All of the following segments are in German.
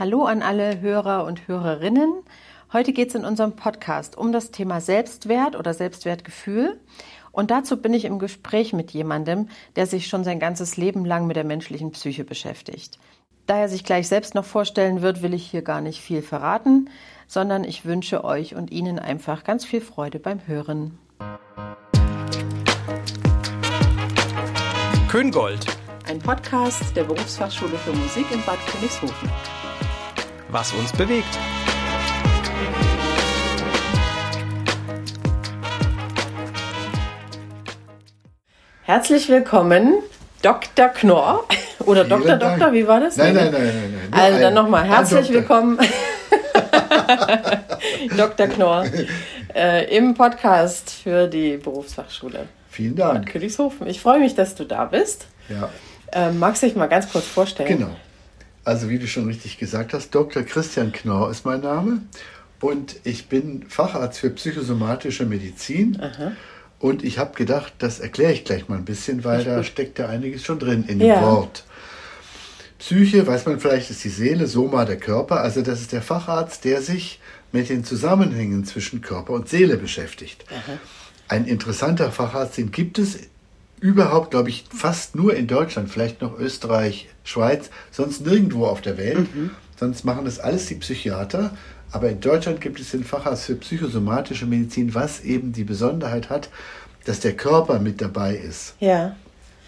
Hallo an alle Hörer und Hörerinnen. Heute geht es in unserem Podcast um das Thema Selbstwert oder Selbstwertgefühl. Und dazu bin ich im Gespräch mit jemandem, der sich schon sein ganzes Leben lang mit der menschlichen Psyche beschäftigt. Da er sich gleich selbst noch vorstellen wird, will ich hier gar nicht viel verraten, sondern ich wünsche euch und Ihnen einfach ganz viel Freude beim Hören. Köngold. Ein Podcast der Berufsfachschule für Musik in Bad Königshofen. Was uns bewegt. Herzlich willkommen, Dr. Knorr. Oder Vielen Dr. Dank. Doktor, wie war das? Nein, nein, nein, nein. nein. Also dann nochmal herzlich Doktor. willkommen, Dr. Knorr, äh, im Podcast für die Berufsfachschule Vielen Dank. Königshofen. Ich freue mich, dass du da bist. Ja, Ähm, magst du dich mal ganz kurz vorstellen? genau. Also wie du schon richtig gesagt hast, Dr. Christian Knorr ist mein Name und ich bin Facharzt für psychosomatische Medizin. Und ich habe gedacht, das erkläre ich gleich mal ein bisschen, weil da steckt ja einiges schon drin in dem Ja. Wort. Psyche, weiß man vielleicht, ist die Seele, Soma der Körper. Also das ist der Facharzt, der sich mit den Zusammenhängen zwischen Körper und Seele beschäftigt. Ein interessanter Facharzt, den gibt es überhaupt, glaube ich, fast nur in Deutschland, vielleicht noch Österreich, Schweiz, sonst nirgendwo auf der Welt. Sonst machen das alles die Psychiater. Aber in Deutschland gibt es den Facharzt für psychosomatische Medizin, was eben die Besonderheit hat, dass der Körper mit dabei ist. Ja.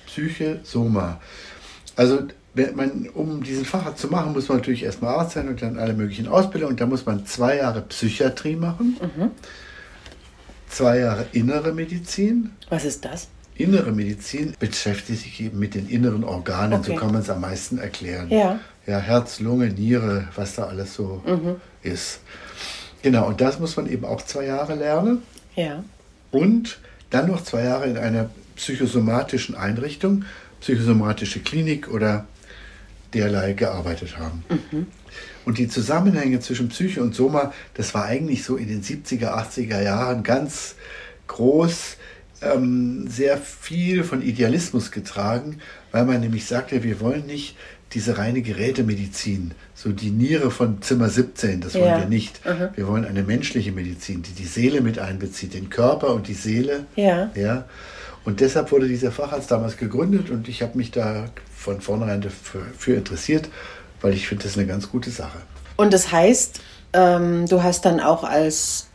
Psyche, Soma. Also, wenn man, um diesen Facharzt zu machen, muss man natürlich erstmal Arzt sein und dann alle möglichen Ausbildungen. Da muss man zwei Jahre Psychiatrie machen, zwei Jahre innere Medizin. Was ist das? Innere Medizin beschäftigt sich eben mit den inneren Organen, Okay. so kann man es am meisten erklären. Ja. Ja, Herz, Lunge, Niere, was da alles so ist. Genau, und das muss man eben auch zwei Jahre lernen Ja. und dann noch zwei Jahre in einer psychosomatischen Einrichtung, psychosomatische Klinik oder derlei gearbeitet haben. Und die Zusammenhänge zwischen Psyche und Soma, das war eigentlich so in den 70er, 80er Jahren ganz groß, ähm, sehr viel von Idealismus getragen, weil man nämlich sagte, wir wollen nicht diese reine Gerätemedizin, so die Niere von Zimmer 17, das wollen Ja. wir nicht. Wir wollen eine menschliche Medizin, die die Seele mit einbezieht, den Körper und die Seele. Ja. Ja. Und deshalb wurde dieser Facharzt damals gegründet und ich habe mich da von vornherein dafür für interessiert, weil ich finde, das ist eine ganz gute Sache. Und das heißt, ähm, du hast dann auch als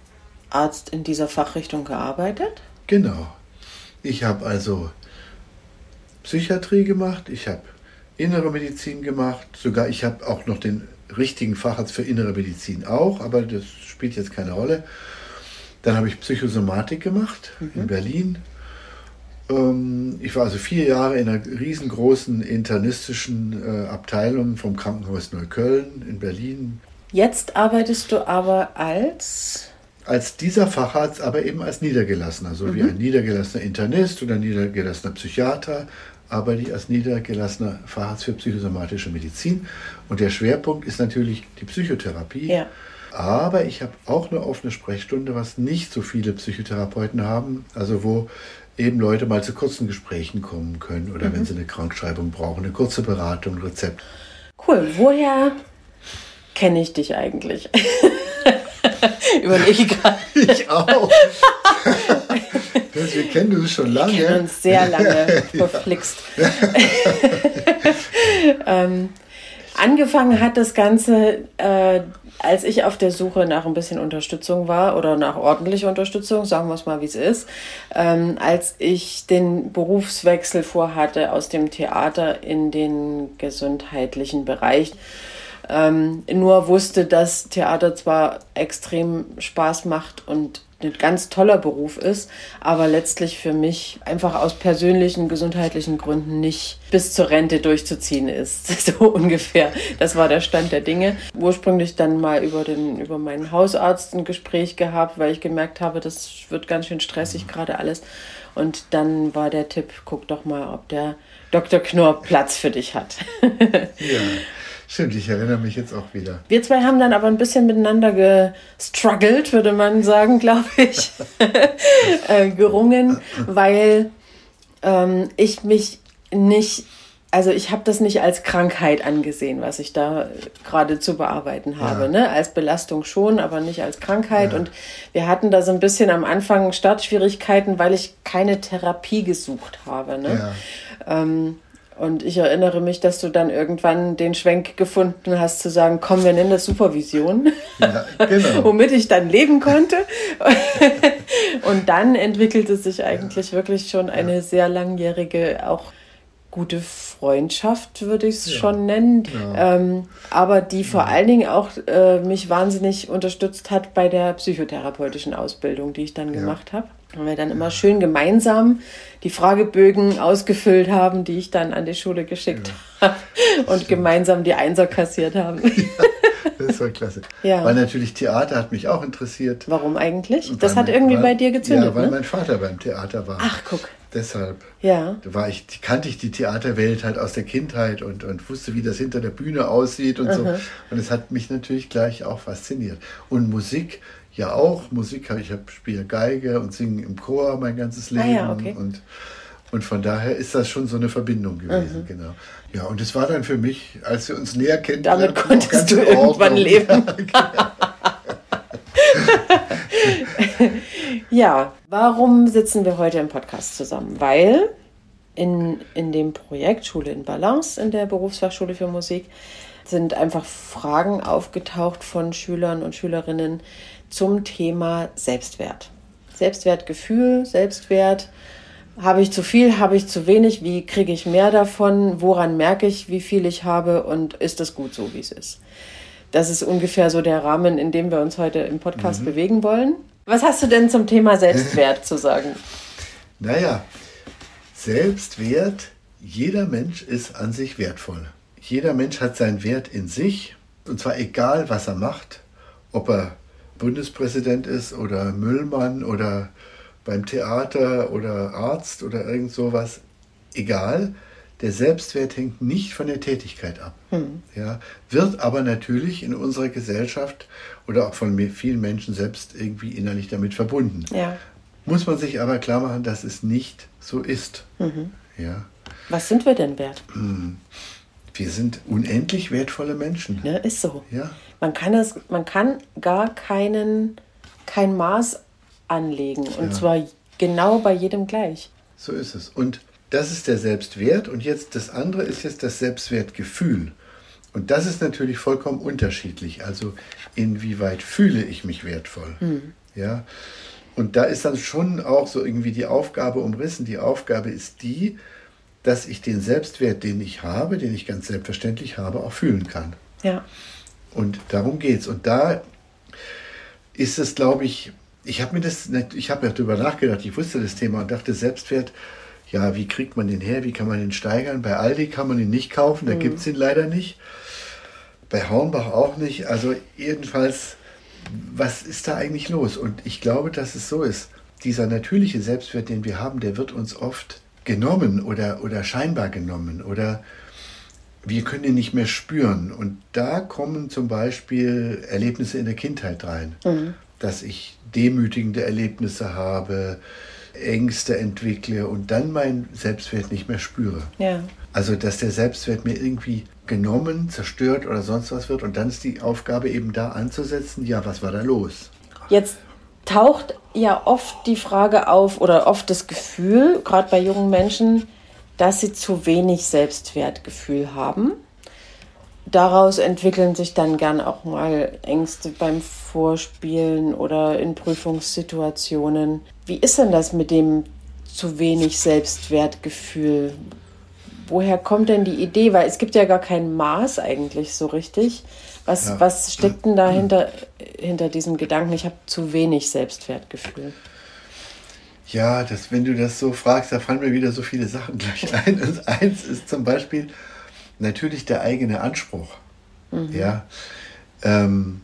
Arzt in dieser Fachrichtung gearbeitet? Genau. Ich habe also Psychiatrie gemacht, ich habe innere Medizin gemacht, sogar ich habe auch noch den richtigen Facharzt für innere Medizin auch, aber das spielt jetzt keine Rolle. Dann habe ich Psychosomatik gemacht in Berlin. Ähm, Ich war also vier Jahre in einer riesengroßen internistischen äh, Abteilung vom Krankenhaus Neukölln in Berlin. Jetzt arbeitest du aber als. Als dieser Facharzt, aber eben als Niedergelassener, so wie ein niedergelassener Internist oder niedergelassener Psychiater, arbeite ich als niedergelassener Facharzt für psychosomatische Medizin. Und der Schwerpunkt ist natürlich die Psychotherapie. Ja. Aber ich habe auch eine offene Sprechstunde, was nicht so viele Psychotherapeuten haben, also wo eben Leute mal zu kurzen Gesprächen kommen können oder wenn sie eine Krankschreibung brauchen, eine kurze Beratung, ein Rezept. Cool. Woher kenne ich dich eigentlich? Überlege ich gerade. Ich auch. wir kennen uns schon lange. Wir kennen uns sehr lange verflixt. ähm, angefangen hat das Ganze, äh, als ich auf der Suche nach ein bisschen Unterstützung war oder nach ordentlicher Unterstützung, sagen wir es mal, wie es ist, ähm, als ich den Berufswechsel vorhatte aus dem Theater in den gesundheitlichen Bereich. Ähm, nur wusste, dass Theater zwar extrem Spaß macht und ein ganz toller Beruf ist, aber letztlich für mich einfach aus persönlichen, gesundheitlichen Gründen nicht bis zur Rente durchzuziehen ist. So ungefähr. Das war der Stand der Dinge. Ursprünglich dann mal über, den, über meinen Hausarzt ein Gespräch gehabt, weil ich gemerkt habe, das wird ganz schön stressig gerade alles. Und dann war der Tipp, guck doch mal, ob der Dr. Knorr Platz für dich hat. Ja, stimmt, ich erinnere mich jetzt auch wieder. Wir zwei haben dann aber ein bisschen miteinander gestruggelt, würde man sagen, glaube ich, äh, gerungen, weil ähm, ich mich nicht also ich habe das nicht als Krankheit angesehen, was ich da gerade zu bearbeiten habe. Ja. Ne? Als Belastung schon, aber nicht als Krankheit. Ja. Und wir hatten da so ein bisschen am Anfang Startschwierigkeiten, weil ich keine Therapie gesucht habe. Ne? Ja. Ähm, und ich erinnere mich, dass du dann irgendwann den Schwenk gefunden hast, zu sagen, komm, wir nennen das Supervision. Ja, genau. Womit ich dann leben konnte. und dann entwickelte sich eigentlich wirklich schon eine sehr langjährige, auch gute Freundschaft, würde ich es ja. schon nennen. Ja. Ähm, aber die vor ja. allen Dingen auch äh, mich wahnsinnig unterstützt hat bei der psychotherapeutischen Ausbildung, die ich dann gemacht habe. Und wir dann immer schön gemeinsam die Fragebögen ausgefüllt haben, die ich dann an die Schule geschickt habe und stimmt. gemeinsam die Einser kassiert haben. das war klasse. Ja. Weil natürlich Theater hat mich auch interessiert. Warum eigentlich? Das hat irgendwie weil, bei dir gezündet. Ja, weil ne? mein Vater beim Theater war. Ach, guck. Deshalb ja. war ich, kannte ich die Theaterwelt halt aus der Kindheit und, und wusste, wie das hinter der Bühne aussieht und Aha. so. Und es hat mich natürlich gleich auch fasziniert. Und Musik ja auch. Musik habe ich spiele Geige und singe im Chor mein ganzes Leben. Ah, ja, okay. und, und von daher ist das schon so eine Verbindung gewesen, mhm. genau. Ja, und es war dann für mich, als wir uns näher kennen, damit konntest du irgendwann leben. ja, warum sitzen wir heute im Podcast zusammen? Weil in, in dem Projekt Schule in Balance in der Berufsfachschule für Musik sind einfach Fragen aufgetaucht von Schülern und Schülerinnen zum Thema Selbstwert. Selbstwertgefühl, Selbstwert. Habe ich zu viel, habe ich zu wenig? Wie kriege ich mehr davon? Woran merke ich, wie viel ich habe? Und ist das gut so, wie es ist? Das ist ungefähr so der Rahmen, in dem wir uns heute im Podcast mhm. bewegen wollen. Was hast du denn zum Thema Selbstwert zu sagen? Naja, Selbstwert, jeder Mensch ist an sich wertvoll. Jeder Mensch hat seinen Wert in sich, und zwar egal, was er macht, ob er Bundespräsident ist oder Müllmann oder beim Theater oder Arzt oder irgend sowas, egal. Der Selbstwert hängt nicht von der Tätigkeit ab. Hm. Ja, wird aber natürlich in unserer Gesellschaft oder auch von vielen Menschen selbst irgendwie innerlich damit verbunden. Ja. Muss man sich aber klar machen, dass es nicht so ist. Mhm. Ja. Was sind wir denn wert? Hm. Wir sind unendlich wertvolle Menschen. Ja, ist so. Ja. Man kann es, man kann gar keinen, kein Maß anlegen. Und ja. zwar genau bei jedem gleich. So ist es. Und das ist der Selbstwert. Und jetzt das andere ist jetzt das Selbstwertgefühl. Und das ist natürlich vollkommen unterschiedlich. Also inwieweit fühle ich mich wertvoll? Hm. Ja. Und da ist dann schon auch so irgendwie die Aufgabe umrissen. Die Aufgabe ist die, dass ich den Selbstwert, den ich habe, den ich ganz selbstverständlich habe, auch fühlen kann. Ja. Und darum geht es. Und da ist es, glaube ich, ich habe mir das, ich habe ja darüber nachgedacht, ich wusste das Thema und dachte, Selbstwert, ja, wie kriegt man den her, wie kann man den steigern? Bei Aldi kann man ihn nicht kaufen, da mhm. gibt es ihn leider nicht. Bei Hornbach auch nicht. Also jedenfalls, was ist da eigentlich los? Und ich glaube, dass es so ist. Dieser natürliche Selbstwert, den wir haben, der wird uns oft genommen oder, oder scheinbar genommen oder wir können ihn nicht mehr spüren. Und da kommen zum Beispiel Erlebnisse in der Kindheit rein, mhm. dass ich demütigende Erlebnisse habe, Ängste entwickle und dann meinen Selbstwert nicht mehr spüre. Ja. Also dass der Selbstwert mir irgendwie genommen, zerstört oder sonst was wird und dann ist die Aufgabe eben da anzusetzen, ja, was war da los? Jetzt taucht ja oft die Frage auf oder oft das Gefühl, gerade bei jungen Menschen, dass sie zu wenig Selbstwertgefühl haben. Daraus entwickeln sich dann gern auch mal Ängste beim Vorspielen oder in Prüfungssituationen. Wie ist denn das mit dem zu wenig Selbstwertgefühl? Woher kommt denn die Idee? Weil es gibt ja gar kein Maß eigentlich so richtig. Was, ja. was steckt denn dahinter hinter diesem Gedanken, ich habe zu wenig Selbstwertgefühl? Ja, das, wenn du das so fragst, da fallen mir wieder so viele Sachen gleich ein. Und eins ist zum Beispiel natürlich der eigene Anspruch. Mhm. Ja. Ähm,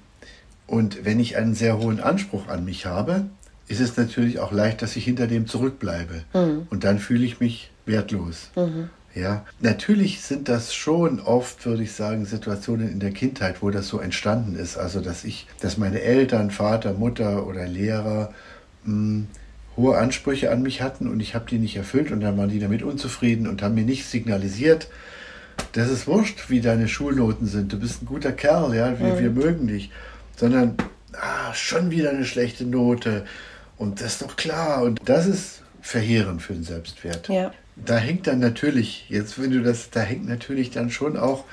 und wenn ich einen sehr hohen Anspruch an mich habe, ist es natürlich auch leicht, dass ich hinter dem zurückbleibe. Mhm. Und dann fühle ich mich wertlos. Mhm. Ja, natürlich sind das schon oft, würde ich sagen, Situationen in der Kindheit, wo das so entstanden ist. Also, dass ich, dass meine Eltern, Vater, Mutter oder Lehrer mh, hm, hohe Ansprüche an mich hatten und ich habe die nicht erfüllt und dann waren die damit unzufrieden und haben mir nicht signalisiert, das ist wurscht, wie deine Schulnoten sind. Du bist ein guter Kerl, ja, wir, wir mögen dich. Sondern, ah, schon wieder eine schlechte Note. Und das ist doch klar. Und das ist verheerend für den Selbstwert. Ja. Da hängt dann natürlich, jetzt wenn du das, da hängt natürlich dann schon auch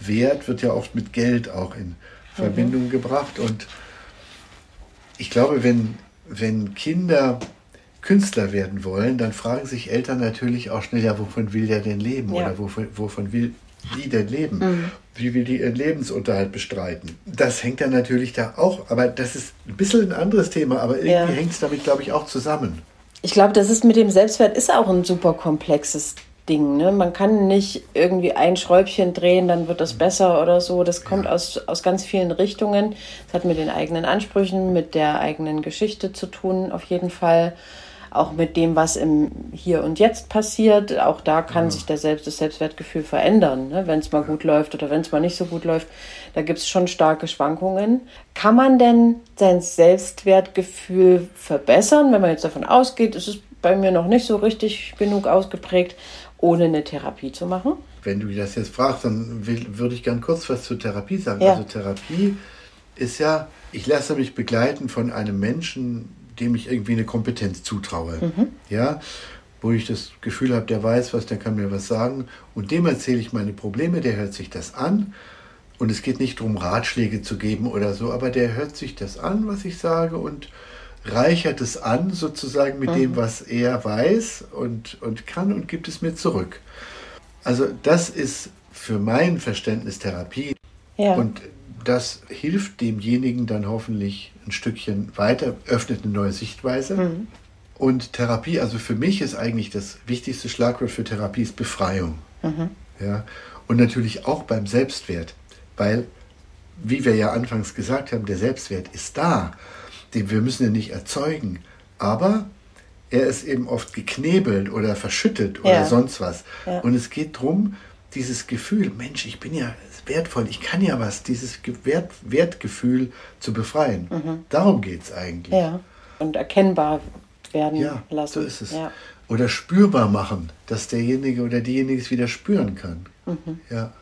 Wert, wird ja oft mit Geld auch in Verbindung mhm. gebracht. Und ich glaube, wenn, wenn Kinder Künstler werden wollen, dann fragen sich Eltern natürlich auch schnell, ja, wovon will der denn leben? Ja. Oder wovon, wovon will die denn leben? Mhm. Wie will die ihren Lebensunterhalt bestreiten? Das hängt dann natürlich da auch, aber das ist ein bisschen ein anderes Thema, aber irgendwie ja. hängt es damit, glaube ich, auch zusammen. Ich glaube, das ist mit dem Selbstwert ist auch ein super komplexes Ding. Ne? Man kann nicht irgendwie ein Schräubchen drehen, dann wird das besser oder so. Das kommt aus, aus ganz vielen Richtungen. Das hat mit den eigenen Ansprüchen, mit der eigenen Geschichte zu tun, auf jeden Fall auch mit dem, was im Hier und Jetzt passiert. Auch da kann ja. sich der Selbst, das Selbstwertgefühl verändern, ne? wenn es mal gut läuft oder wenn es mal nicht so gut läuft. Da gibt es schon starke Schwankungen. Kann man denn sein Selbstwertgefühl verbessern, wenn man jetzt davon ausgeht, es ist bei mir noch nicht so richtig genug ausgeprägt, ohne eine Therapie zu machen? Wenn du das jetzt fragst, dann will, würde ich gern kurz was zur Therapie sagen. Ja. Also Therapie ist ja, ich lasse mich begleiten von einem Menschen, dem ich irgendwie eine Kompetenz zutraue. Mhm. Ja, wo ich das Gefühl habe, der weiß was, der kann mir was sagen. Und dem erzähle ich meine Probleme, der hört sich das an. Und es geht nicht darum, Ratschläge zu geben oder so, aber der hört sich das an, was ich sage und reichert es an, sozusagen mit mhm. dem, was er weiß und, und kann und gibt es mir zurück. Also das ist für mein Verständnis Therapie. Ja. Und das hilft demjenigen dann hoffentlich ein Stückchen weiter, öffnet eine neue Sichtweise. Mhm. Und Therapie, also für mich ist eigentlich das wichtigste Schlagwort für Therapie ist Befreiung. Mhm. Ja? Und natürlich auch beim Selbstwert, weil, wie wir ja anfangs gesagt haben, der Selbstwert ist da. Den wir müssen ihn nicht erzeugen. Aber er ist eben oft geknebelt oder verschüttet oder ja. sonst was. Ja. Und es geht darum, dieses Gefühl, Mensch, ich bin ja wertvoll, ich kann ja was, dieses Wert, Wertgefühl zu befreien. Mhm. Darum geht es eigentlich. Ja, und erkennbar werden ja, lassen. So ist es. Ja. Oder spürbar machen, dass derjenige oder diejenige es wieder spüren kann. Mhm. Ja.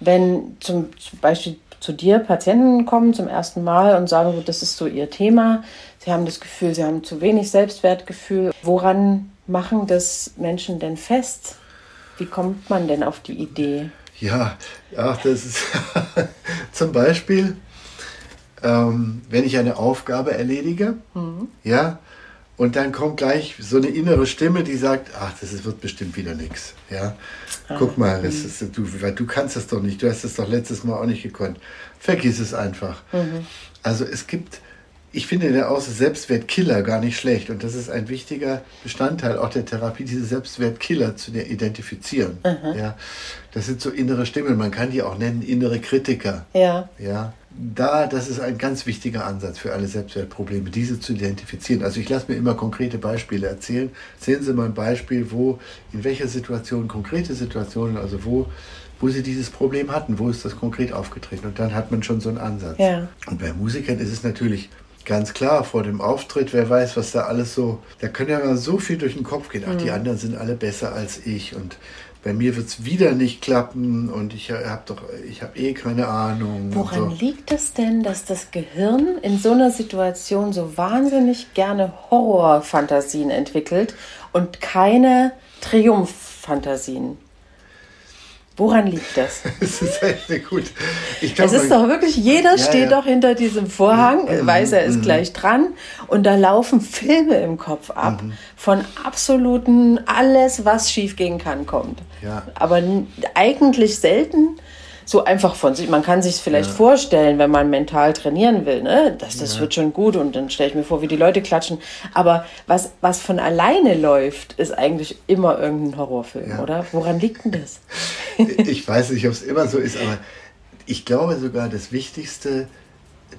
Wenn zum, zum Beispiel zu dir Patienten kommen zum ersten Mal und sagen, das ist so ihr Thema, sie haben das Gefühl, sie haben zu wenig Selbstwertgefühl. Woran machen das Menschen denn fest? Wie kommt man denn auf die Idee? Ja, ja das ist zum Beispiel, ähm, wenn ich eine Aufgabe erledige, mhm. ja, und dann kommt gleich so eine innere Stimme, die sagt, ach, das wird bestimmt wieder nichts. Ja, ah, guck mal, das mhm. ist, du, du kannst das doch nicht, du hast das doch letztes Mal auch nicht gekonnt. Vergiss es einfach. Mhm. Also es gibt ich finde der Aus Selbstwertkiller gar nicht schlecht. Und das ist ein wichtiger Bestandteil auch der Therapie, diese Selbstwertkiller zu identifizieren. Mhm. Ja, das sind so innere Stimmen. Man kann die auch nennen innere Kritiker. Ja. Ja. Da, das ist ein ganz wichtiger Ansatz für alle Selbstwertprobleme, diese zu identifizieren. Also ich lasse mir immer konkrete Beispiele erzählen. Sehen Sie mal ein Beispiel, wo, in welcher Situation, konkrete Situationen, also wo wo sie dieses Problem hatten, wo ist das konkret aufgetreten. Und dann hat man schon so einen Ansatz. Ja. Und bei Musikern ist es natürlich Ganz klar, vor dem Auftritt, wer weiß, was da alles so, da können ja mal so viel durch den Kopf gehen. Ach, die mhm. anderen sind alle besser als ich und bei mir wird es wieder nicht klappen und ich habe doch, ich habe eh keine Ahnung. Woran so. liegt es denn, dass das Gehirn in so einer Situation so wahnsinnig gerne Horrorfantasien entwickelt und keine Triumphfantasien? Woran liegt das? Es ist echt gut. Ich glaub, es ist doch wirklich, jeder ja, steht ja. doch hinter diesem Vorhang, mhm. weiß, er ist mhm. gleich dran und da laufen Filme im Kopf ab mhm. von absoluten, alles, was schief gehen kann, kommt. Ja. Aber eigentlich selten so einfach von sich. Man kann sich es vielleicht ja. vorstellen, wenn man mental trainieren will, ne? Das, das ja. wird schon gut und dann stelle ich mir vor, wie die Leute klatschen. Aber was, was von alleine läuft, ist eigentlich immer irgendein Horrorfilm, ja. oder? Woran liegt denn das? ich weiß nicht, ob es immer so ist, aber ich glaube sogar, das Wichtigste,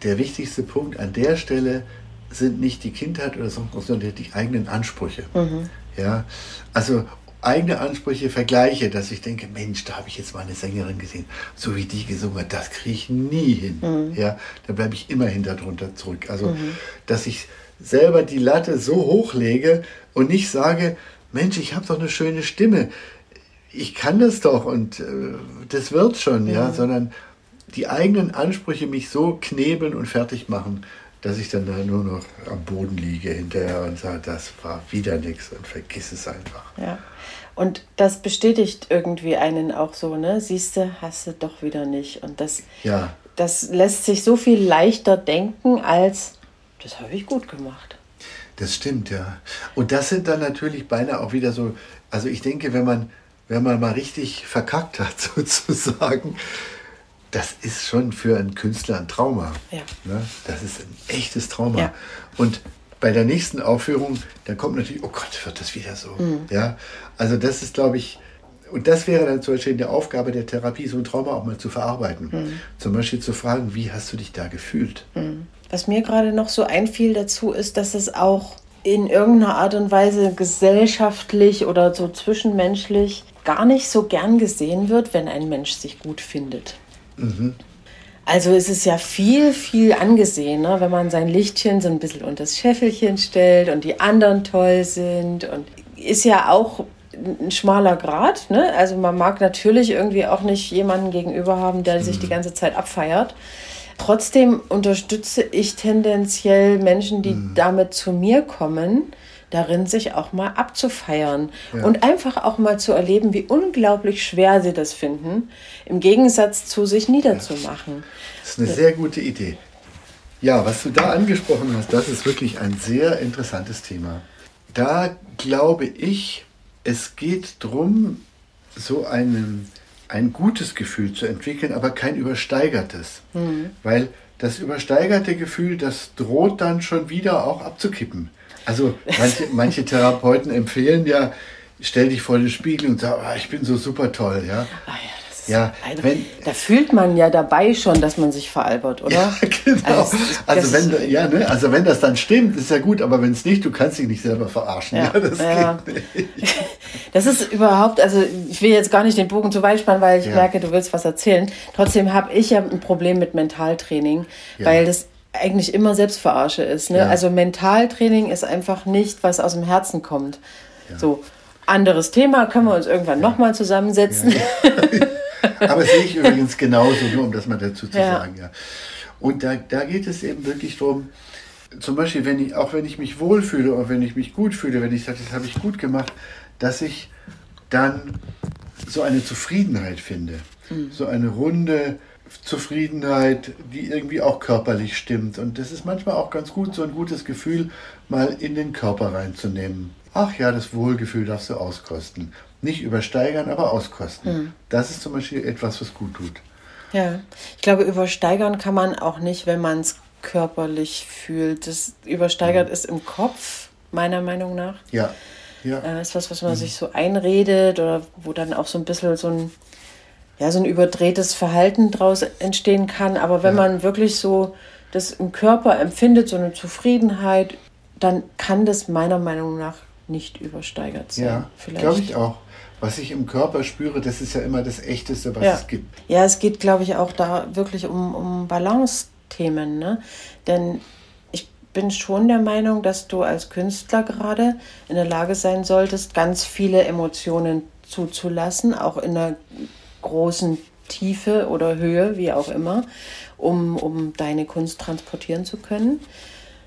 der wichtigste Punkt an der Stelle sind nicht die Kindheit oder so, sondern die eigenen Ansprüche. Mhm. Ja, also eigene Ansprüche vergleiche, dass ich denke, Mensch, da habe ich jetzt mal eine Sängerin gesehen, so wie die gesungen hat, das kriege ich nie hin. Mhm. Ja, da bleibe ich immer hinter drunter zurück. Also, mhm. dass ich selber die Latte so hoch lege und nicht sage, Mensch, ich habe doch eine schöne Stimme, ich kann das doch und äh, das wird schon, ja, ja sondern die eigenen Ansprüche mich so knebeln und fertig machen, dass ich dann da nur noch am Boden liege hinterher und sage, das war wieder nichts und vergiss es einfach. Ja. Und das bestätigt irgendwie einen auch so, ne? Siehst du, hast du doch wieder nicht. Und das, ja. das lässt sich so viel leichter denken, als das habe ich gut gemacht. Das stimmt, ja. Und das sind dann natürlich beinahe auch wieder so, also ich denke, wenn man, wenn man mal richtig verkackt hat, sozusagen, das ist schon für einen Künstler ein Trauma. Ja. Ne? Das ist ein echtes Trauma. Ja. Und bei der nächsten Aufführung, dann kommt natürlich, oh Gott, wird das wieder so. Mhm. Ja, also das ist, glaube ich, und das wäre dann zum Beispiel in der Aufgabe der Therapie, so ein Trauma auch mal zu verarbeiten. Mhm. Zum Beispiel zu fragen, wie hast du dich da gefühlt? Mhm. Was mir gerade noch so einfiel dazu ist, dass es auch in irgendeiner Art und Weise gesellschaftlich oder so zwischenmenschlich gar nicht so gern gesehen wird, wenn ein Mensch sich gut findet. Mhm. Also es ist ja viel, viel angesehener, wenn man sein Lichtchen so ein bisschen unter das Schäffelchen stellt und die anderen toll sind. Und ist ja auch ein schmaler Grad. Ne? Also man mag natürlich irgendwie auch nicht jemanden gegenüber haben, der sich die mhm. ganze Zeit abfeiert. Trotzdem unterstütze ich tendenziell Menschen, die mhm. damit zu mir kommen, darin, sich auch mal abzufeiern ja. und einfach auch mal zu erleben, wie unglaublich schwer sie das finden, im Gegensatz zu sich niederzumachen. Das ist eine sehr gute Idee. Ja, was du da angesprochen hast, das ist wirklich ein sehr interessantes Thema. Da glaube ich, es geht darum, so einen, ein gutes Gefühl zu entwickeln, aber kein übersteigertes. Mhm. Weil das übersteigerte Gefühl, das droht dann schon wieder auch abzukippen. Also manche, manche Therapeuten empfehlen ja, stell dich vor den Spiegel und sag, oh, ich bin so super toll, ja. Ah, ja. Ja, wenn, da fühlt man ja dabei schon, dass man sich veralbert, oder? Ja, genau. Also, also wenn, ja, ne? also wenn das dann stimmt, ist ja gut, aber wenn es nicht, du kannst dich nicht selber verarschen. Ja, ja das ja. Das ist überhaupt, also ich will jetzt gar nicht den Bogen zu weit spannen, weil ich merke, du willst was erzählen. Trotzdem habe ich ja ein Problem mit Mentaltraining, weil das eigentlich immer Selbstverarsche ist. Ne? Ja. Also Mentaltraining ist einfach nicht, was aus dem Herzen kommt. Ja. So, anderes Thema, können wir uns irgendwann ja. nochmal zusammensetzen. Aber sehe ich übrigens genauso, nur um das mal dazu zu sagen. Ja. Und da, da geht es eben wirklich darum, zum Beispiel, wenn ich, auch wenn ich mich wohlfühle oder wenn ich mich gut fühle, wenn ich sage, das habe ich gut gemacht, dass ich dann so eine Zufriedenheit finde. Mhm. So eine runde, Zufriedenheit, die irgendwie auch körperlich stimmt. Und das ist manchmal auch ganz gut, so ein gutes Gefühl mal in den Körper reinzunehmen. Ach ja, das Wohlgefühl darfst du auskosten. Nicht übersteigern, aber auskosten. Mhm. Das ist zum Beispiel etwas, was gut tut. Ja, ich glaube, übersteigern kann man auch nicht, wenn man es körperlich fühlt. Das übersteigert mhm. ist im Kopf, meiner Meinung nach. Ja. ja. Äh, ist was, was man mhm. sich so einredet oder wo dann auch so ein bisschen so ein ja, so ein überdrehtes Verhalten daraus entstehen kann. Aber wenn ja. man wirklich so das im Körper empfindet, so eine Zufriedenheit, dann kann das meiner Meinung nach nicht übersteigert sein. Ja, glaube ich auch. Was ich im Körper spüre, das ist ja immer das Echteste, was ja. es gibt. Ja, es geht, glaube ich, auch da wirklich um, um Balance-Themen. Ne? Denn ich bin schon der Meinung, dass du als Künstler gerade in der Lage sein solltest, ganz viele Emotionen zuzulassen, auch in einer großen Tiefe oder Höhe, wie auch immer, um, um deine Kunst transportieren zu können.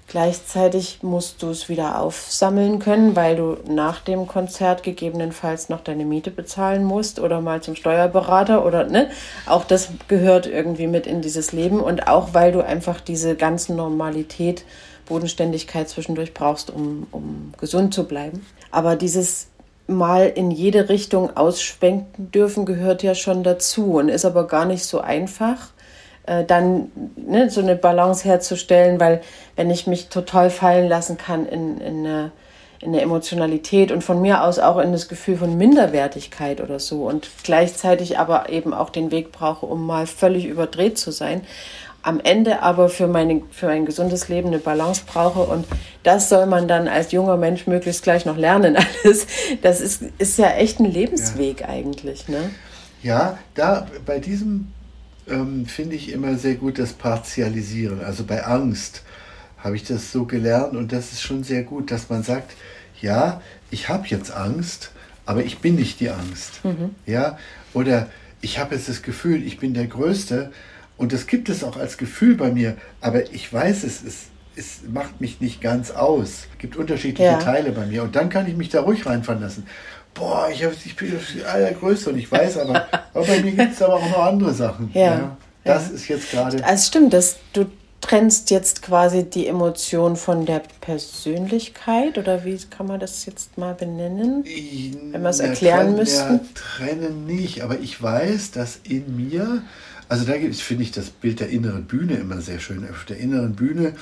Gleichzeitig musst du es wieder aufsammeln können, weil du nach dem Konzert gegebenenfalls noch deine Miete bezahlen musst oder mal zum Steuerberater oder ne. Auch das gehört irgendwie mit in dieses Leben und auch weil du einfach diese ganze Normalität, Bodenständigkeit zwischendurch brauchst, um, um gesund zu bleiben. Aber dieses mal in jede Richtung ausschwenken dürfen, gehört ja schon dazu und ist aber gar nicht so einfach, äh, dann ne, so eine Balance herzustellen, weil wenn ich mich total fallen lassen kann in, in, eine, in eine Emotionalität und von mir aus auch in das Gefühl von Minderwertigkeit oder so und gleichzeitig aber eben auch den Weg brauche, um mal völlig überdreht zu sein, am Ende aber für, meine, für ein gesundes Leben eine Balance brauche. Und das soll man dann als junger Mensch möglichst gleich noch lernen. Alles. Das ist, ist ja echt ein Lebensweg ja. eigentlich. Ne? Ja, da bei diesem ähm, finde ich immer sehr gut das Partialisieren. Also bei Angst habe ich das so gelernt und das ist schon sehr gut, dass man sagt, ja, ich habe jetzt Angst, aber ich bin nicht die Angst. Ja, oder ich habe jetzt das Gefühl, ich bin der Größte und das gibt es auch als Gefühl bei mir, aber ich weiß, es ist es macht mich nicht ganz aus. Es gibt unterschiedliche Ja. Teile bei mir. Und dann kann ich mich da ruhig reinfallen lassen. Boah, ich, hab, ich bin das Allergrößte und ich weiß aber, aber bei mir gibt es aber auch noch andere Sachen. Ja. Das ist jetzt gerade. Also stimmt, dass du trennst jetzt quasi die Emotion von der Persönlichkeit oder wie kann man das jetzt mal benennen? Wenn wir es erklären müssten. Ja, trennen nicht, aber ich weiß, dass in mir, also da finde ich, das Bild der inneren Bühne immer sehr schön. Auf der inneren Bühne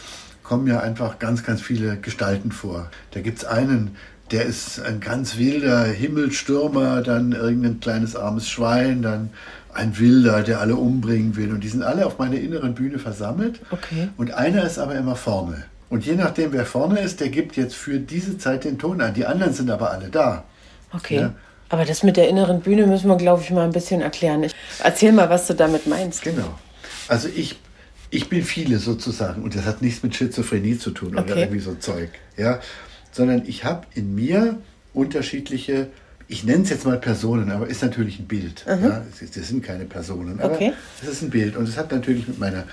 kommen ja einfach ganz, ganz viele Gestalten vor. Da gibt es einen, der ist ein ganz wilder Himmelstürmer, dann irgendein kleines armes Schwein, dann ein Wilder, der alle umbringen will. Und die sind alle auf meiner inneren Bühne versammelt. Okay. Und einer ist aber immer vorne. Und je nachdem, wer vorne ist, der gibt jetzt für diese Zeit den Ton an. Die anderen sind aber alle da. Okay. Ja. Aber das mit der inneren Bühne müssen wir, glaube ich, mal ein bisschen erklären. Ich, erzähl mal, was du damit meinst. Genau. Also ich, ich bin viele sozusagen und das hat nichts mit Schizophrenie zu tun oder Okay. irgendwie so Zeug. Ja? Sondern ich habe in mir unterschiedliche, ich nenne es jetzt mal Personen, aber ist natürlich ein Bild. Ja? Das, sind keine Personen, aber Okay. es ist ein Bild und es hat natürlich mit meiner,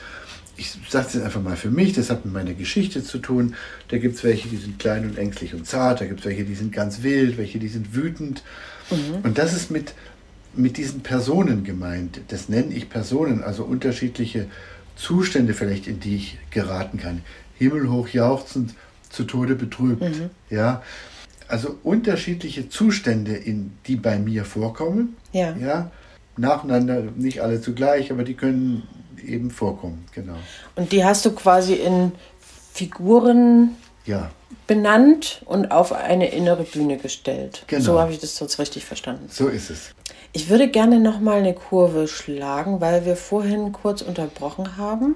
ich sage es jetzt einfach mal für mich, das hat mit meiner Geschichte zu tun. Da gibt es welche, die sind klein und ängstlich und zart, da gibt es welche, die sind ganz wild, welche, die sind wütend. Und das ist mit, mit diesen Personen gemeint. Das nenne ich Personen, also unterschiedliche Zustände vielleicht, in die ich geraten kann. Himmelhoch jauchzend, zu Tode betrübt. Ja, also unterschiedliche Zustände, in die bei mir vorkommen. Ja. ja. Nacheinander, nicht alle zugleich, aber die können eben vorkommen. Genau. Und die hast du quasi in Figuren Ja, benannt und auf eine innere Bühne gestellt. Genau. So habe ich das jetzt richtig verstanden. so ist es. Ich würde gerne noch mal eine Kurve schlagen, weil wir vorhin kurz unterbrochen haben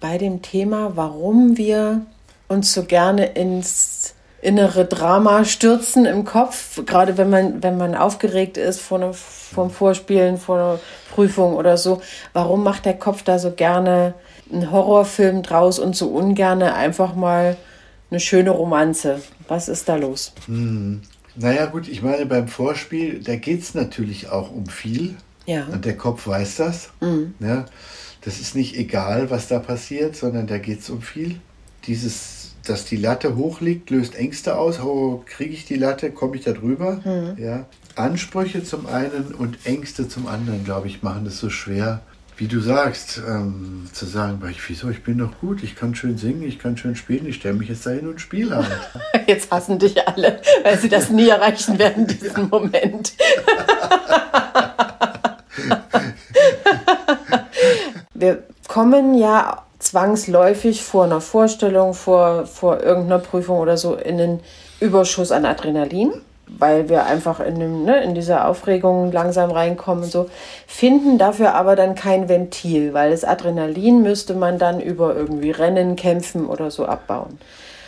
bei dem Thema, warum wir uns so gerne ins innere Drama stürzen im Kopf, gerade wenn man wenn man aufgeregt ist vor einer, vom Vorspielen, vor einer Prüfung oder so. Warum macht der Kopf da so gerne einen Horrorfilm draus und so ungerne einfach mal eine schöne Romanze? Was ist da los? Naja gut, ich meine, beim Vorspiel, da geht es natürlich auch um viel. Ja. Und der Kopf weiß das. Ja, das ist nicht egal, was da passiert, sondern da geht es um viel. Dieses, dass die Latte hoch liegt, löst Ängste aus. Oh, kriege ich die Latte, komme ich da drüber? Ja. Ansprüche zum einen und Ängste zum anderen, glaube ich, machen das so schwer. Wie du sagst, ähm, zu sagen, "Boah, ich, wieso, ich bin doch gut, ich kann schön singen, ich kann schön spielen, ich stelle mich jetzt dahin und spiele halt. Jetzt hassen dich alle, weil sie das nie erreichen werden, diesen Moment. Wir kommen ja zwangsläufig vor einer Vorstellung, vor, vor irgendeiner Prüfung oder so in den Überschuss an Adrenalin, weil wir einfach in, dem, ne, in dieser Aufregung langsam reinkommen und so, finden dafür aber dann kein Ventil, weil das Adrenalin müsste man dann über irgendwie Rennen, Kämpfen oder so abbauen.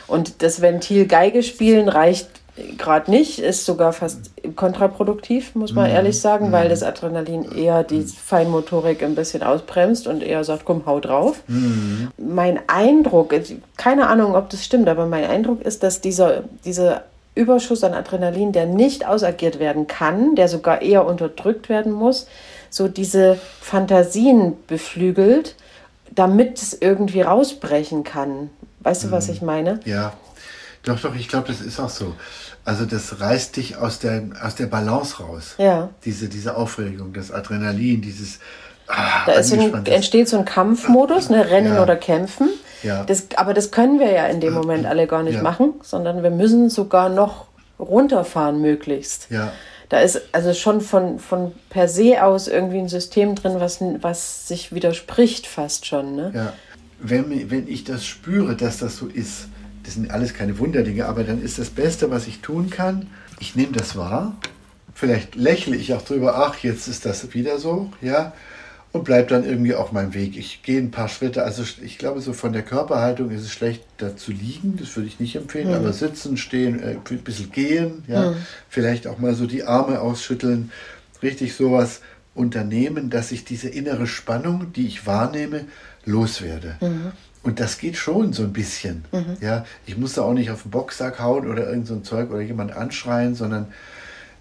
Und das Ventil Geige spielen reicht gerade nicht, ist sogar fast kontraproduktiv, muss man ehrlich sagen, weil das Adrenalin eher die Feinmotorik ein bisschen ausbremst und eher sagt, komm, hau drauf. Mein Eindruck, keine Ahnung, ob das stimmt, aber mein Eindruck ist, dass dieser, dieser Überschuss an Adrenalin, der nicht ausagiert werden kann, der sogar eher unterdrückt werden muss, so diese Fantasien beflügelt, damit es irgendwie rausbrechen kann. Weißt du, was ich meine? Ja, doch, doch, ich glaube, das ist auch so. Also das reißt dich aus der, aus der Balance raus. Ja. Diese, diese Aufregung, das Adrenalin, dieses ah, Da ist so ein, entsteht so ein Kampfmodus, ne, Rennen Ja. oder Kämpfen. Ja. Das, aber das können wir ja in dem Moment alle gar nicht Ja. machen, sondern wir müssen sogar noch runterfahren möglichst. Ja. Da ist also schon von, von per se aus irgendwie ein System drin, was, was sich widerspricht fast schon. Ne? Ja. Wenn, wenn ich das spüre, dass das so ist, das sind alles keine Wunderdinge, aber dann ist das Beste, was ich tun kann, ich nehme das wahr. Vielleicht lächle ich auch drüber, ach, jetzt ist das wieder so, ja, und bleib dann irgendwie auf meinem Weg. Ich gehe ein paar Schritte, also ich glaube, so von der Körperhaltung ist es schlecht, da zu liegen, das würde ich nicht empfehlen, aber sitzen, stehen, äh, ein bisschen gehen, ja, vielleicht auch mal so die Arme ausschütteln, richtig sowas unternehmen, dass ich diese innere Spannung, die ich wahrnehme, loswerde. Und das geht schon so ein bisschen. Ja, ich muss da auch nicht auf den Boxsack hauen oder irgend so ein Zeug oder jemand anschreien, sondern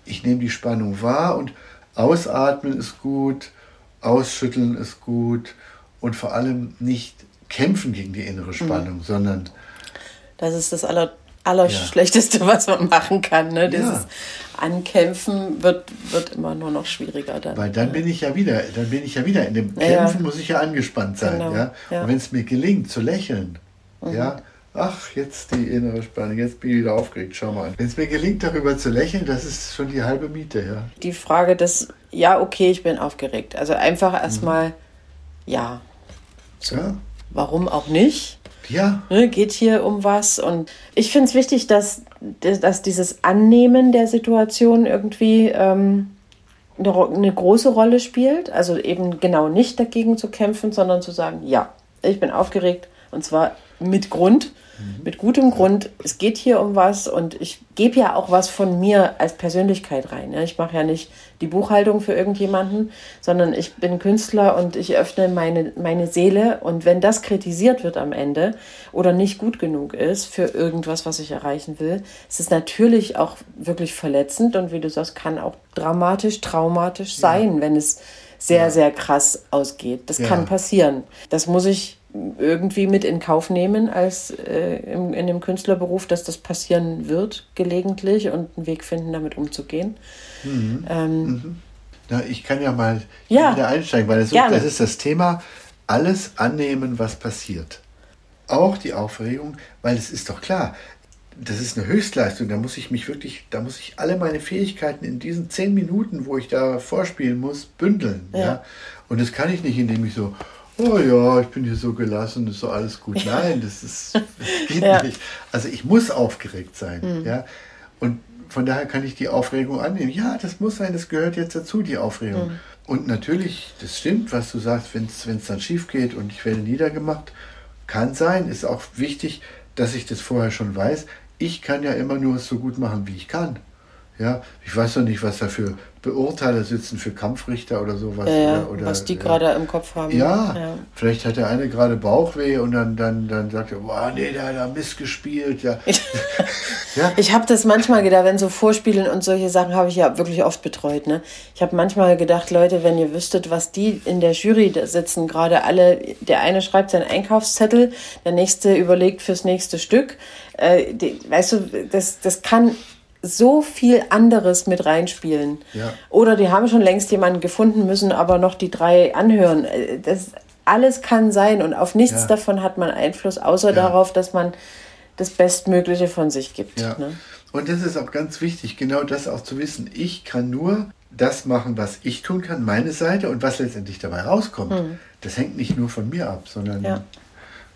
ich nehme die Spannung wahr und ausatmen ist gut, ausschütteln ist gut und vor allem nicht kämpfen gegen die innere Spannung, sondern Das ist das aller, Allerschlechteste, was man machen kann. Ne? Dieses Ankämpfen wird, wird immer nur noch schwieriger dann. Weil dann bin ich ja wieder, dann bin ich ja wieder in dem Ja. Kämpfen muss ich ja angespannt sein, Genau, ja. ja. Mhm. Und wenn es mir gelingt zu lächeln, ja, ach jetzt die innere Spannung, jetzt bin ich wieder aufgeregt, schau mal. Wenn es mir gelingt darüber zu lächeln, das ist schon die halbe Miete, ja. Die Frage des, ja, okay, ich bin aufgeregt. Also einfach erstmal, ja, Ja, warum auch nicht? Ja, Ne, geht hier um was. Und ich finde es wichtig, dass, dass dieses Annehmen der Situation irgendwie ähm, eine, eine große Rolle spielt. Also eben genau nicht dagegen zu kämpfen, sondern zu sagen, ja, ich bin aufgeregt und zwar mit Grund, mit gutem Grund. Es geht hier um was und ich gebe ja auch was von mir als Persönlichkeit rein. Ich mache ja nicht die Buchhaltung für irgendjemanden, sondern ich bin Künstler und ich öffne meine, meine Seele. Und wenn das kritisiert wird am Ende oder nicht gut genug ist für irgendwas, was ich erreichen will, ist es natürlich auch wirklich verletzend und wie du sagst, kann auch dramatisch, traumatisch sein, wenn es sehr, sehr krass ausgeht. Das Ja. kann passieren. Das muss ich irgendwie mit in Kauf nehmen als äh, im, in dem Künstlerberuf, dass das passieren wird gelegentlich und einen Weg finden, damit umzugehen. Ähm, Na, ich kann ja mal Ja. wieder einsteigen, weil das, das ist das Thema, alles annehmen, was passiert. Auch die Aufregung, weil es ist doch klar, das ist eine Höchstleistung, da muss ich mich wirklich, da muss ich alle meine Fähigkeiten in diesen zehn Minuten, wo ich da vorspielen muss, bündeln. Ja. Und das kann ich nicht, indem ich so, oh ja, ich bin hier so gelassen, ist so alles gut. Nein, das ist, das geht Ja. nicht. Also ich muss aufgeregt sein. Ja. Und von daher kann ich die Aufregung annehmen. Ja, das muss sein, das gehört jetzt dazu, die Aufregung. Und natürlich, das stimmt, was du sagst, wenn es dann schief geht und ich werde niedergemacht, kann sein, ist auch wichtig, dass ich das vorher schon weiß. Ich kann ja immer nur so gut machen, wie ich kann. Ja, ich weiß doch nicht, was da für Beurteiler sitzen, für Kampfrichter oder sowas. ja, oder, oder, was die ja. gerade im Kopf haben. Ja, ja. vielleicht hat der eine gerade Bauchweh und dann, dann, dann sagt er, boah, nee, der hat da Mist gespielt. Ja. ja. Ich habe das manchmal gedacht, wenn so Vorspielen und solche Sachen habe ich ja wirklich oft betreut. Ne? Ich habe manchmal gedacht, Leute, wenn ihr wüsstet, was die in der Jury da sitzen, gerade alle, der eine schreibt seinen Einkaufszettel, der nächste überlegt fürs nächste Stück. Äh, die, weißt du, das, das kann so viel anderes mit reinspielen. Ja. Oder die haben schon längst jemanden gefunden, müssen aber noch die drei anhören. Äh, Das alles kann sein und auf nichts Ja. davon hat man Einfluss, außer Ja. darauf, dass man das Bestmögliche von sich gibt. Ne? Und das ist auch ganz wichtig, genau das auch zu wissen. Ich kann nur das machen, was ich tun kann, meine Seite und was letztendlich dabei rauskommt. Das hängt nicht nur von mir ab, sondern Hm.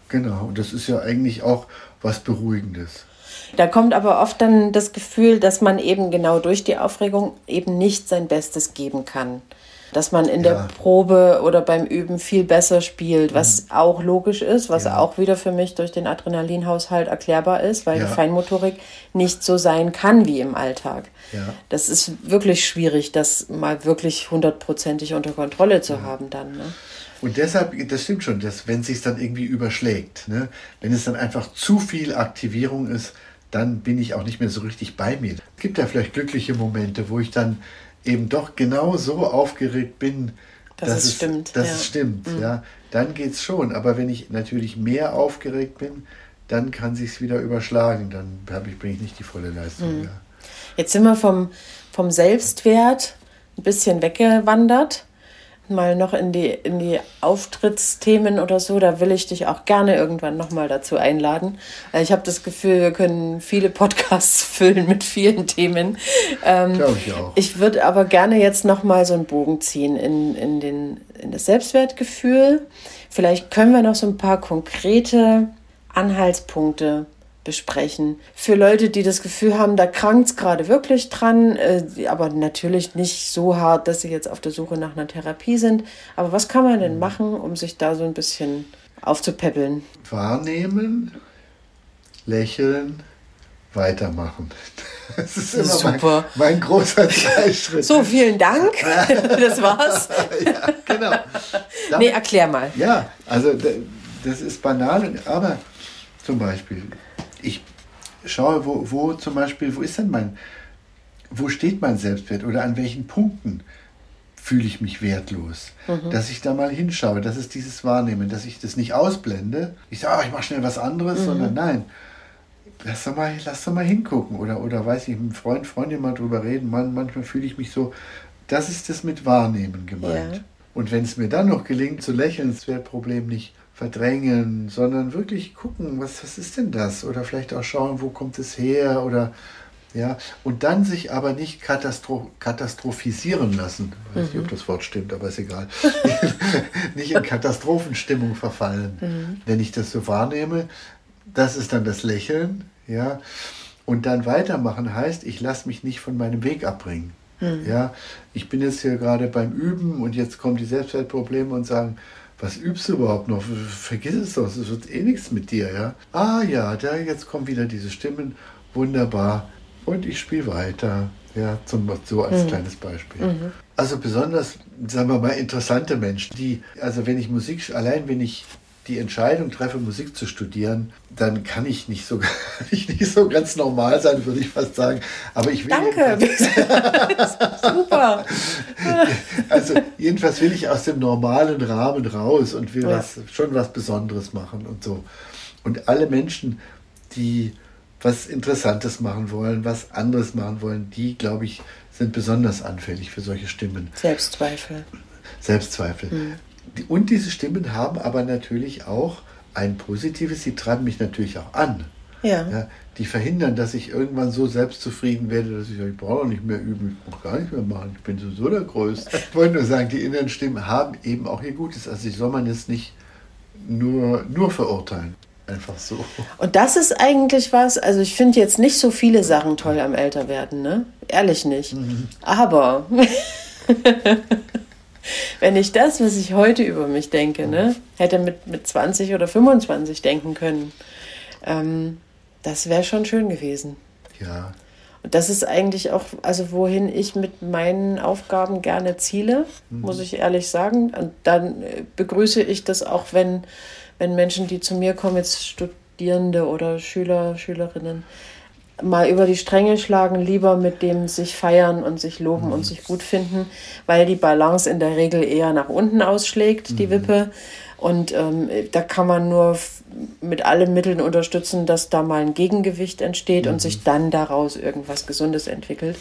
Genau. Und das ist ja eigentlich auch was Beruhigendes. Da kommt aber oft dann das Gefühl, dass man eben genau durch die Aufregung eben nicht sein Bestes geben kann. Dass man in Ja. der Probe oder beim Üben viel besser spielt, was auch logisch ist, was Mhm. Ja. auch wieder für mich durch den Adrenalinhaushalt erklärbar ist, weil Ja. die Feinmotorik nicht so sein kann wie im Alltag. Ja. Das ist wirklich schwierig, das mal wirklich hundertprozentig unter Kontrolle zu haben dann. Ne? Und deshalb, das stimmt schon, dass wenn es sich dann irgendwie überschlägt, ne? wenn es dann einfach zu viel Aktivierung ist, dann bin ich auch nicht mehr so richtig bei mir. Es gibt ja vielleicht glückliche Momente, wo ich dann eben doch genau so aufgeregt bin, Dass dass, es stimmt, Dass ja. Mhm. es stimmt, ja. Dann geht's schon. Aber wenn ich natürlich mehr aufgeregt bin, dann kann sich's wieder überschlagen. Dann ich, bringe ich nicht die volle Leistung. Mhm. Ja. Jetzt sind wir vom, vom Selbstwert ein bisschen weggewandert. Mal noch in die, in die Auftrittsthemen oder so. Da will ich dich auch gerne irgendwann nochmal dazu einladen. Weil Ich habe das Gefühl, wir können viele Podcasts füllen mit vielen Themen. Ähm, Glaube ich auch. ich würde aber gerne jetzt nochmal so einen Bogen ziehen in, in, den, in das Selbstwertgefühl. Vielleicht können wir noch so ein paar konkrete Anhaltspunkte besprechen. Für Leute, die das Gefühl haben, da krankt es gerade wirklich dran, äh, aber natürlich nicht so hart, dass sie jetzt auf der Suche nach einer Therapie sind. Aber was kann man denn machen, um sich da so ein bisschen aufzupäppeln? Wahrnehmen, lächeln, weitermachen. Das ist immer Super. Mein, mein großer Zeitschritt. So, vielen Dank. Das war's. ja, genau. Dann, nee, erklär mal. Ja, also das ist banal, aber zum Beispiel, ich schaue, wo, wo zum Beispiel, wo ist denn mein, wo steht mein Selbstwert oder an welchen Punkten fühle ich mich wertlos. Mhm. Dass ich da mal hinschaue, das ist dieses Wahrnehmen, dass ich das nicht ausblende. Ich sage, oh, ich mache schnell was anderes, mhm. sondern nein, lass doch mal, lass doch mal hingucken oder, oder weiß ich, mit einem Freund, Freundin mal drüber reden. Man, manchmal fühle ich mich so, das ist das mit Wahrnehmen gemeint. Ja. Und wenn es mir dann noch gelingt zu lächeln, das wäre Problem nicht verdrängen, sondern wirklich gucken, was, was ist denn das? Oder vielleicht auch schauen, wo kommt es her? Oder ja, und dann sich aber nicht katastro katastrophisieren lassen. Ich weiß nicht, ob mhm. das Wort stimmt, aber ist egal. nicht in Katastrophenstimmung verfallen. Mhm. Wenn ich das so wahrnehme, das ist dann das Lächeln, ja. Und dann weitermachen heißt, ich lasse mich nicht von meinem Weg abbringen. Mhm. Ja, ich bin jetzt hier gerade beim Üben und jetzt kommen die Selbstwertprobleme und sagen, was übst du überhaupt noch? Vergiss es doch, es wird eh nichts mit dir, ja. Ah ja, da jetzt kommen wieder diese Stimmen, wunderbar. Und ich spiele weiter, ja, zum, so als mhm. kleines Beispiel. Mhm. Also besonders, sagen wir mal, interessante Menschen, die, also wenn ich Musik, allein wenn ich die Entscheidung treffe, Musik zu studieren, dann kann ich nicht so, ich nicht so ganz normal sein, würde ich fast sagen. Aber ich will. Danke. Super. Also jedenfalls will ich aus dem normalen Rahmen raus und will ja. was, schon was Besonderes machen und so. Und alle Menschen, die was Interessantes machen wollen, was anderes machen wollen, die, glaube ich, sind besonders anfällig für solche Stimmen. Selbstzweifel. Selbstzweifel. Mhm. Und diese Stimmen haben aber natürlich auch ein positives, sie treiben mich natürlich auch an. Ja. ja. die verhindern, dass ich irgendwann so selbstzufrieden werde, dass ich sage, ich brauche nicht mehr üben, ich brauche gar nicht mehr machen, ich bin sowieso der Größte. Ich wollte nur sagen, die inneren Stimmen haben eben auch ihr Gutes. Also soll man jetzt nicht nur, nur verurteilen. Einfach so. Und das ist eigentlich was, also ich finde jetzt nicht so viele Sachen toll am Älterwerden, ne? Ehrlich nicht. Mhm. Aber wenn ich das, was ich heute über mich denke, ne, hätte mit, mit 20 oder 25 denken können, ähm, das wäre schon schön gewesen. Ja. Und das ist eigentlich auch, also wohin ich mit meinen Aufgaben gerne ziele, mhm. muss ich ehrlich sagen. Und dann äh, begrüße ich das auch, wenn, wenn Menschen, die zu mir kommen, jetzt Studierende oder Schüler, Schülerinnen, mal über die Stränge schlagen, lieber mit dem sich feiern und sich loben mhm. und sich gut finden, weil die Balance in der Regel eher nach unten ausschlägt, mhm. die Wippe. Und ähm, da kann man nur mit allen Mitteln unterstützen, dass da mal ein Gegengewicht entsteht mhm. und sich dann daraus irgendwas Gesundes entwickelt.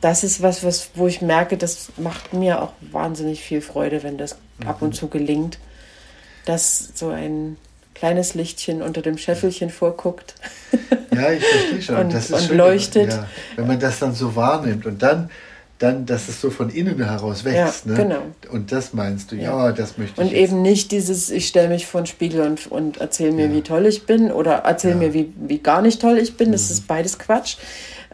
Das ist was, was, wo ich merke, das macht mir auch wahnsinnig viel Freude, wenn das ab und mhm. zu gelingt, dass so ein kleines Lichtchen unter dem Scheffelchen vorguckt. Ja, ich verstehe schon. und, das ist und schön, leuchtet. Ja, wenn man das dann so wahrnimmt und dann, dann, dass es so von innen heraus wächst. Ja, ne? genau. Und das meinst du, ja, ja das möchte ich. Und eben nicht dieses, ich stelle mich vor den Spiegel und, und erzähle mir, wie toll ich bin oder erzähle mir, wie, wie gar nicht toll ich bin. Das mhm. ist beides Quatsch.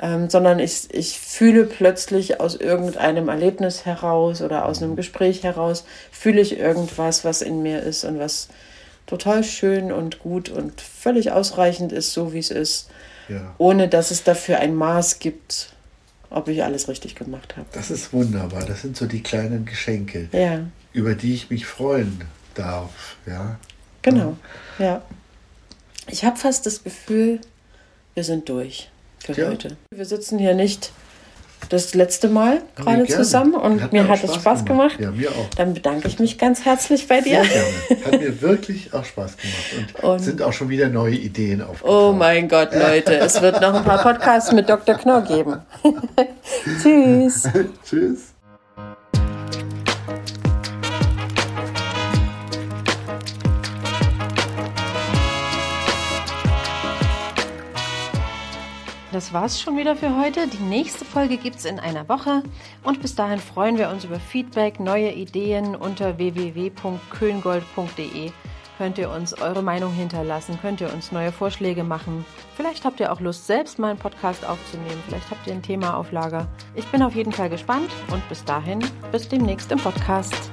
Ähm, sondern ich, ich fühle plötzlich aus irgendeinem Erlebnis heraus oder aus einem Gespräch heraus, fühle ich irgendwas, was in mir ist und was, total schön und gut und völlig ausreichend ist, so wie es ist, ja. ohne dass es dafür ein Maß gibt, ob ich alles richtig gemacht habe. Das ist wunderbar. Das sind so die kleinen Geschenke, ja. über die ich mich freuen darf. Ja. Genau, ja. Ich habe fast das Gefühl, wir sind durch für heute. Wir sitzen hier nicht das letzte Mal gerade zusammen und hat mir, hat es Spaß gemacht. gemacht. Ja, mir auch. Dann bedanke ich mich ganz herzlich bei dir. Sehr gerne. Hat mir wirklich auch Spaß gemacht und, und sind auch schon wieder neue Ideen aufgetaucht. Oh mein Gott, Leute, es wird noch ein paar Podcasts mit Dr. Knorr geben. Tschüss. Tschüss. Das war's schon wieder für heute. Die nächste Folge gibt's in einer Woche. Und bis dahin freuen wir uns über Feedback, neue Ideen unter www.köngold.de. Könnt ihr uns eure Meinung hinterlassen, könnt ihr uns neue Vorschläge machen. Vielleicht habt ihr auch Lust, selbst mal einen Podcast aufzunehmen. Vielleicht habt ihr ein Thema auf Lager. Ich bin auf jeden Fall gespannt und bis dahin, bis demnächst im Podcast.